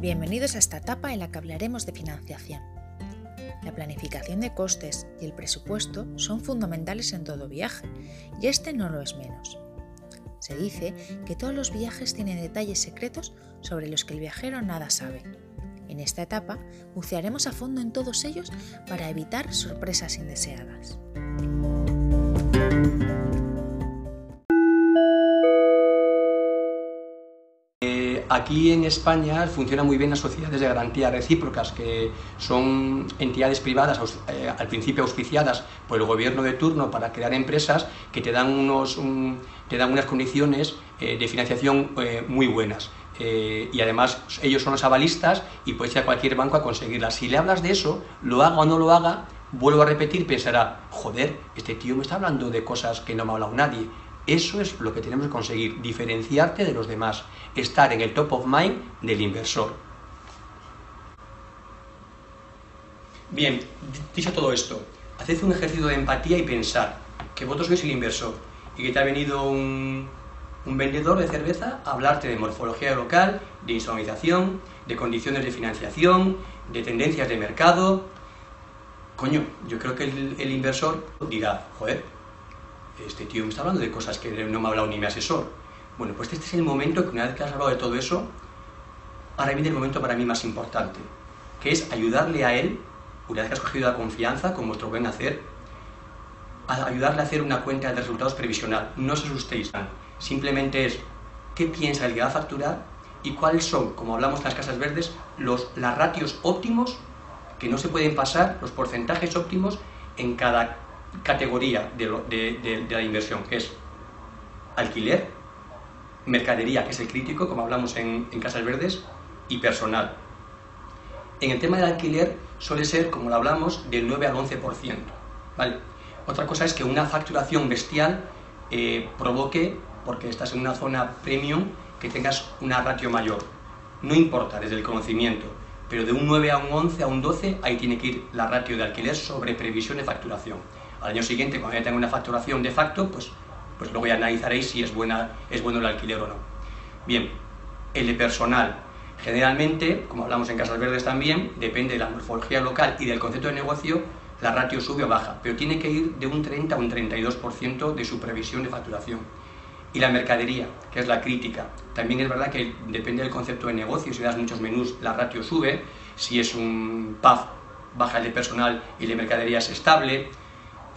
Bienvenidos a esta etapa en la que hablaremos de financiación. La planificación de costes y el presupuesto son fundamentales en todo viaje, y este no lo es menos. Se dice que todos los viajes tienen detalles secretos sobre los que el viajero nada sabe. En esta etapa bucearemos a fondo en todos ellos para evitar sorpresas indeseadas. Aquí en España funciona muy bien las sociedades de garantía recíprocas, que son entidades privadas eh, al principio auspiciadas por el gobierno de turno para crear empresas que te dan, unos, te dan unas condiciones eh, de financiación eh, muy buenas. y además ellos son los avalistas y puedes ir a cualquier banco a conseguirlas. Si le hablas de eso, lo haga o no lo haga, vuelvo a repetir, pensará, joder, este tío me está hablando de cosas que no me ha hablado nadie eso es lo que tenemos que conseguir, diferenciarte de los demás, estar en el top of mind del inversor. Bien, dicho todo esto, haced un ejercicio de empatía y pensar que vosotros sois el inversor y que te ha venido un, vendedor de cerveza a hablarte de morfología local, de insonorización, de condiciones de financiación, de tendencias de mercado. Coño, yo creo que el, el inversor dirá, joder, este tío me está hablando de cosas que no me ha hablado ni mi asesor. Bueno, pues este es el momento que una vez que has hablado de todo eso, ahora viene el momento para mí más importante, que es ayudarle a él, una vez que has cogido la confianza, con vuestro buen hacer, a ayudarle a hacer una cuenta de resultados previsional. No os asustéis, simplemente es qué piensa el que va a facturar y cuáles son, como hablamos en las casas verdes, los las ratios óptimos que no se pueden pasar, los porcentajes óptimos en cada categoría de, la inversión, que es alquiler, mercadería, que es el crítico, como hablamos en, Casas Verdes, y personal. En el tema del alquiler suele ser, como lo hablamos, del 9 al 11%. ¿vale? Otra cosa es que una facturación bestial eh, provoque, porque estás en una zona premium, que tengas una ratio mayor. No importa desde el conocimiento, pero de un 9 a un 11 a un 12, ahí tiene que ir la ratio de alquiler sobre previsión de facturación. Al año siguiente, cuando ya tenga una facturación de facto, pues, pues luego ya analizaréis si es, buena, es bueno el alquiler o no. Bien, el de personal. Generalmente, como hablamos en Casas Verdes también, depende de la morfología local y del concepto de negocio, la ratio sube o baja, pero tiene que ir de un 30 a un 32% de su previsión de facturación. Y la mercadería, que es la crítica. También es verdad que depende del concepto de negocio, si das muchos menús, la ratio sube, si es un pub, baja el de personal y el de mercadería es estable,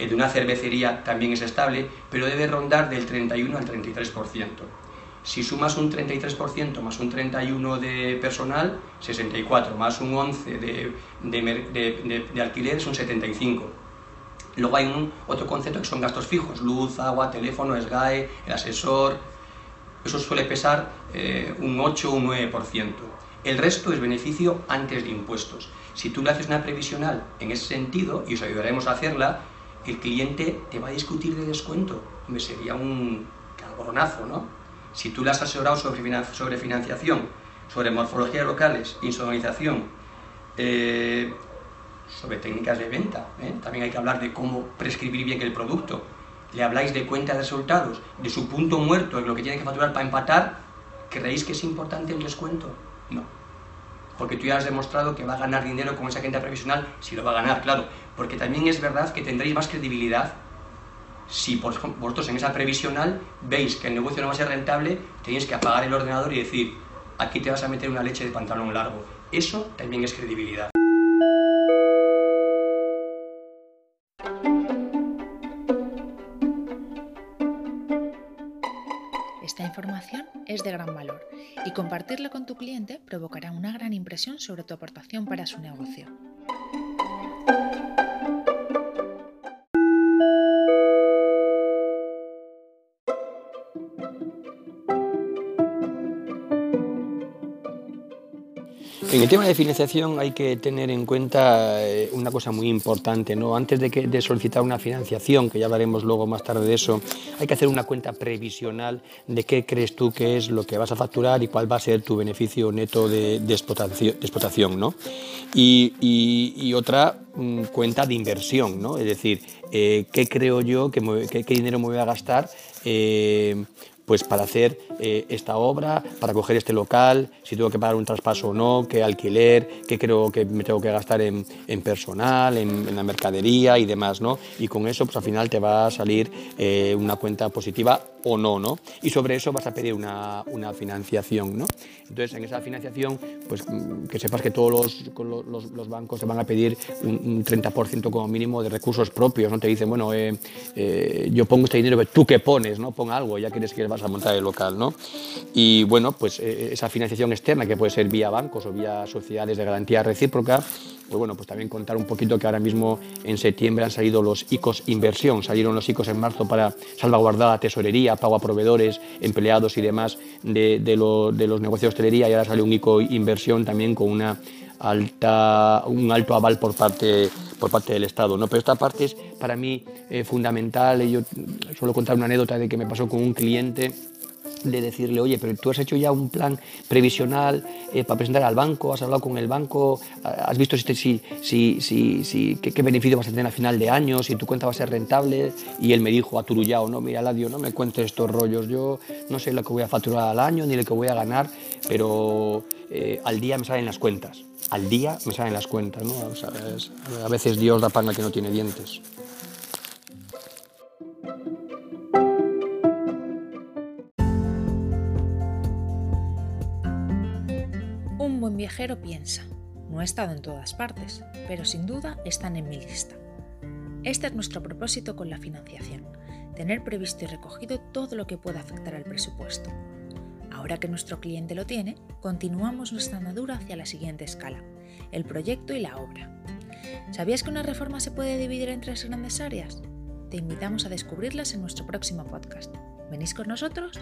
el de una cervecería también es estable, pero debe rondar del 31 al 33%. Si sumas un 33% más un 31% de personal, 64, más un 11% de, de, de, alquiler es un 75%. Luego hay un, otro concepto que son gastos fijos, luz, agua, teléfono, SGAE, el asesor, eso suele pesar eh, un 8 o un 9%. El resto es beneficio antes de impuestos. Si tú le haces una previsional en ese sentido, y os ayudaremos a hacerla, el cliente te va a discutir de descuento. me sería un calboronazo, ¿no? Si tú le has asesorado sobre, financiación, sobre morfologías locales, insonorización, eh, sobre técnicas de venta, ¿eh? también hay que hablar de cómo prescribir bien el producto. Le habláis de cuenta de resultados, de su punto muerto, en lo que tiene que facturar para empatar, ¿creéis que es importante el descuento? No porque tú ya has demostrado que va a ganar dinero con esa cuenta previsional, si lo va a ganar, claro, porque también es verdad que tendréis más credibilidad si por vosotros en esa previsional veis que el negocio no va a ser rentable, tenéis que apagar el ordenador y decir, aquí te vas a meter una leche de pantalón largo. Eso también es credibilidad. Esta información es de gran valor y compartirla con tu cliente provocará una gran impresión sobre tu aportación para su negocio. En el tema de financiación hay que tener en cuenta eh, una cosa muy importante. ¿no? Antes de, que, de solicitar una financiación, que ya hablaremos luego más tarde de eso, hay que hacer una cuenta previsional de qué crees tú que es lo que vas a facturar y cuál va a ser tu beneficio neto de, explotación. ¿no? Y, otra mm, cuenta de inversión, ¿no? es decir, eh, qué creo yo, qué, qué, dinero me voy a gastar. Eh, pues para hacer eh, esta obra, para coger este local, si tengo que pagar un traspaso o no, qué alquiler, qué creo que me tengo que gastar en, personal, en, la mercadería y demás, ¿no? Y con eso, pues al final te va a salir eh, una cuenta positiva o no, ¿no? Y sobre eso vas a pedir una, una financiación, ¿no? Entonces, en esa financiación, pues mm, que sepas que todos los, los, bancos te van a pedir un, 30% como mínimo de recursos propios, ¿no? Te dicen, bueno, eh, eh, yo pongo este dinero, pero tú qué pones, ¿no? Pon algo, ya quieres que vas a montar el local, ¿no? Y bueno, pues eh, esa financiación externa, que puede ser vía bancos o vía sociedades de garantía recíproca, pues bueno, pues también contar un poquito que ahora mismo en septiembre han salido los ICOs inversión, salieron los ICOs en marzo para salvaguardar la tesorería, pago a proveedores, empleados y demás de, de, de los negocios de hostelería y ahora sale un ICO inversión también con una alta, un alto aval por parte, por parte del Estado. ¿no? Pero esta parte es para mí eh, fundamental. Yo suelo contar una anécdota de que me pasó con un cliente de decirle, oye, pero tú has hecho ya un plan previsional eh, para presentar al banco, has hablado con el banco, has visto si, si, si, si qué, qué, beneficio vas a tener a final de año, si tu cuenta va a ser rentable. Y él me dijo, aturullado, no, mira, Ladio, no me cuentes estos rollos, yo no sé lo que voy a facturar al año ni lo que voy a ganar, pero eh, al día me salen las cuentas. Al día me salen las cuentas, ¿no? a veces Dios da pan que no tiene dientes. viajero piensa, no he estado en todas partes, pero sin duda están en mi lista. Este es nuestro propósito con la financiación, tener previsto y recogido todo lo que pueda afectar al presupuesto. Ahora que nuestro cliente lo tiene, continuamos nuestra andadura hacia la siguiente escala, el proyecto y la obra. ¿Sabías que una reforma se puede dividir en tres grandes áreas? Te invitamos a descubrirlas en nuestro próximo podcast. ¿Venís con nosotros?